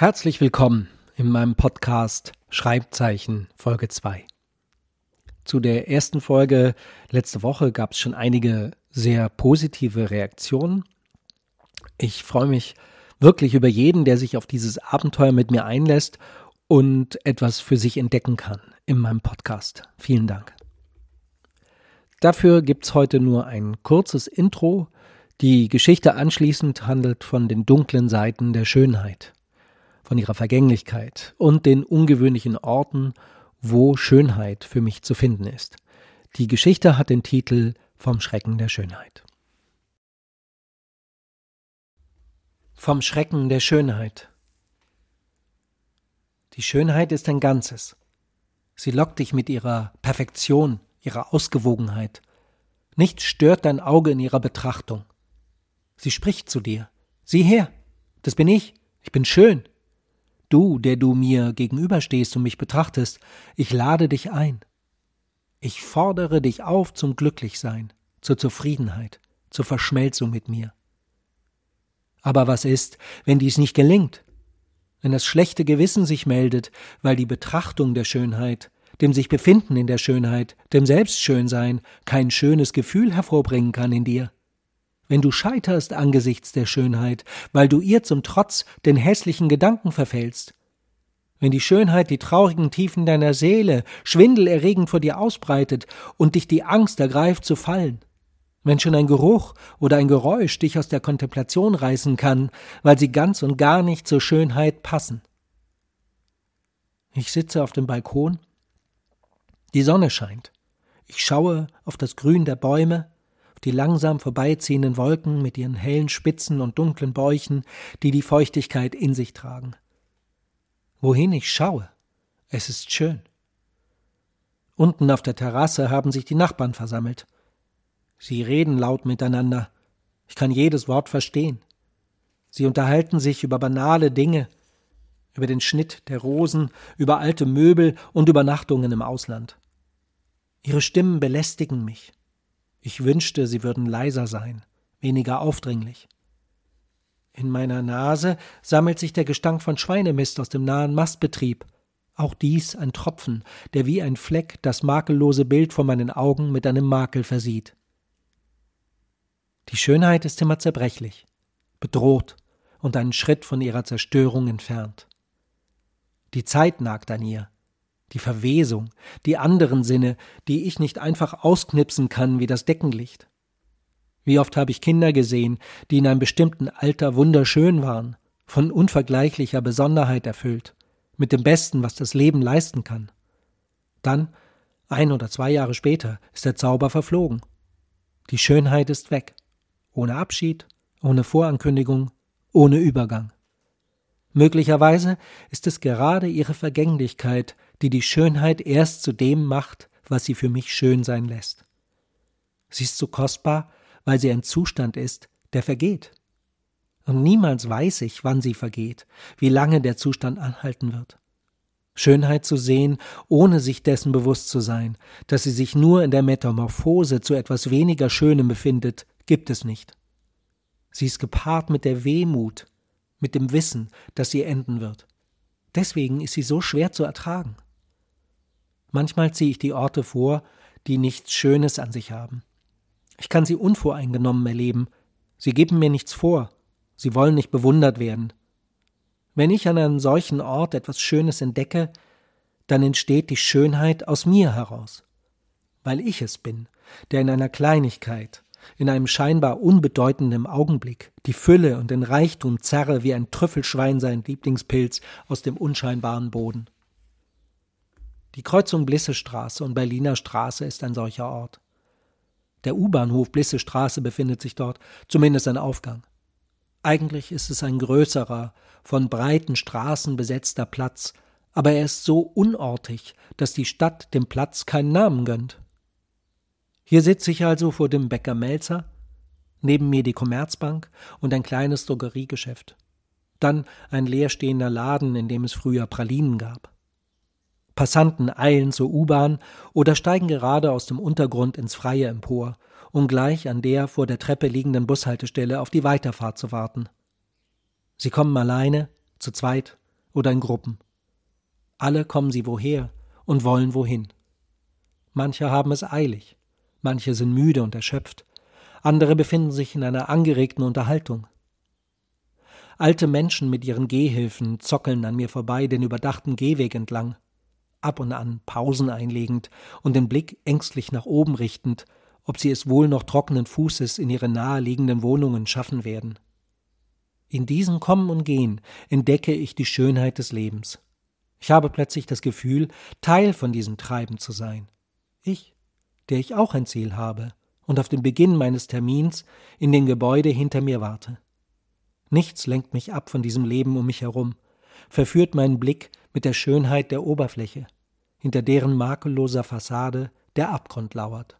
Herzlich willkommen in meinem Podcast Schreibzeichen Folge 2. Zu der ersten Folge letzte Woche gab es schon einige sehr positive Reaktionen. Ich freue mich wirklich über jeden, der sich auf dieses Abenteuer mit mir einlässt und etwas für sich entdecken kann in meinem Podcast. Vielen Dank. Dafür gibt es heute nur ein kurzes Intro. Die Geschichte anschließend handelt von den dunklen Seiten der Schönheit, von ihrer Vergänglichkeit und den ungewöhnlichen Orten, wo Schönheit für mich zu finden ist. Die Geschichte hat den Titel Vom Schrecken der Schönheit. Vom Schrecken der Schönheit. Die Schönheit ist ein Ganzes. Sie lockt dich mit ihrer Perfektion, ihrer Ausgewogenheit. Nichts stört dein Auge in ihrer Betrachtung. Sie spricht zu dir. Sieh her, das bin ich, ich bin schön. Du, der du mir gegenüberstehst und mich betrachtest, ich lade dich ein. Ich fordere dich auf zum Glücklichsein, zur Zufriedenheit, zur Verschmelzung mit mir. Aber was ist, wenn dies nicht gelingt? wenn das schlechte Gewissen sich meldet, weil die Betrachtung der Schönheit, dem sich befinden in der Schönheit, dem Selbstschönsein kein schönes Gefühl hervorbringen kann in dir. Wenn du scheiterst angesichts der Schönheit, weil du ihr zum Trotz den hässlichen Gedanken verfällst, wenn die Schönheit die traurigen Tiefen deiner Seele schwindelerregend vor dir ausbreitet und dich die Angst ergreift zu fallen, wenn schon ein Geruch oder ein Geräusch dich aus der Kontemplation reißen kann, weil sie ganz und gar nicht zur Schönheit passen. Ich sitze auf dem Balkon, die Sonne scheint, ich schaue auf das Grün der Bäume, die langsam vorbeiziehenden Wolken mit ihren hellen Spitzen und dunklen Bäuchen, die die Feuchtigkeit in sich tragen. Wohin ich schaue, es ist schön. Unten auf der Terrasse haben sich die Nachbarn versammelt. Sie reden laut miteinander. Ich kann jedes Wort verstehen. Sie unterhalten sich über banale Dinge, über den Schnitt der Rosen, über alte Möbel und Übernachtungen im Ausland. Ihre Stimmen belästigen mich. Ich wünschte, sie würden leiser sein, weniger aufdringlich. In meiner Nase sammelt sich der Gestank von Schweinemist aus dem nahen Mastbetrieb. Auch dies ein Tropfen, der wie ein Fleck das makellose Bild vor meinen Augen mit einem Makel versieht. Die Schönheit ist immer zerbrechlich, bedroht und einen Schritt von ihrer Zerstörung entfernt. Die Zeit nagt an ihr, die Verwesung, die anderen Sinne, die ich nicht einfach ausknipsen kann wie das Deckenlicht. Wie oft habe ich Kinder gesehen, die in einem bestimmten Alter wunderschön waren, von unvergleichlicher Besonderheit erfüllt, mit dem Besten, was das Leben leisten kann. Dann, ein oder zwei Jahre später, ist der Zauber verflogen. Die Schönheit ist weg ohne Abschied, ohne Vorankündigung, ohne Übergang. Möglicherweise ist es gerade ihre Vergänglichkeit, die die Schönheit erst zu dem macht, was sie für mich schön sein lässt. Sie ist so kostbar, weil sie ein Zustand ist, der vergeht. Und niemals weiß ich, wann sie vergeht, wie lange der Zustand anhalten wird. Schönheit zu sehen, ohne sich dessen bewusst zu sein, dass sie sich nur in der Metamorphose zu etwas weniger Schönem befindet, gibt es nicht. Sie ist gepaart mit der Wehmut, mit dem Wissen, dass sie enden wird. Deswegen ist sie so schwer zu ertragen. Manchmal ziehe ich die Orte vor, die nichts Schönes an sich haben. Ich kann sie unvoreingenommen erleben. Sie geben mir nichts vor. Sie wollen nicht bewundert werden. Wenn ich an einem solchen Ort etwas Schönes entdecke, dann entsteht die Schönheit aus mir heraus, weil ich es bin, der in einer Kleinigkeit, in einem scheinbar unbedeutenden Augenblick die Fülle und den Reichtum zerre wie ein Trüffelschwein sein Lieblingspilz aus dem unscheinbaren Boden. Die Kreuzung Blissestraße und Berliner Straße ist ein solcher Ort. Der U-Bahnhof Blissestraße befindet sich dort, zumindest ein Aufgang. Eigentlich ist es ein größerer, von breiten Straßen besetzter Platz, aber er ist so unortig, dass die Stadt dem Platz keinen Namen gönnt. Hier sitze ich also vor dem Bäcker Melzer, neben mir die Commerzbank und ein kleines Drogeriegeschäft. Dann ein leerstehender Laden, in dem es früher Pralinen gab. Passanten eilen zur U-Bahn oder steigen gerade aus dem Untergrund ins Freie empor, um gleich an der vor der Treppe liegenden Bushaltestelle auf die Weiterfahrt zu warten. Sie kommen alleine, zu zweit oder in Gruppen. Alle kommen sie woher und wollen wohin. Manche haben es eilig, manche sind müde und erschöpft, andere befinden sich in einer angeregten Unterhaltung. Alte Menschen mit ihren Gehhilfen zockeln an mir vorbei den überdachten Gehweg entlang, ab und an Pausen einlegend und den Blick ängstlich nach oben richtend, ob sie es wohl noch trockenen Fußes in ihre naheliegenden Wohnungen schaffen werden. In diesem Kommen und Gehen entdecke ich die Schönheit des Lebens. Ich habe plötzlich das Gefühl, Teil von diesem Treiben zu sein. Ich, der ich auch ein Ziel habe und auf den Beginn meines Termins in dem Gebäude hinter mir warte. Nichts lenkt mich ab von diesem Leben um mich herum, verführt meinen Blick mit der Schönheit der Oberfläche, hinter deren makelloser Fassade der Abgrund lauert.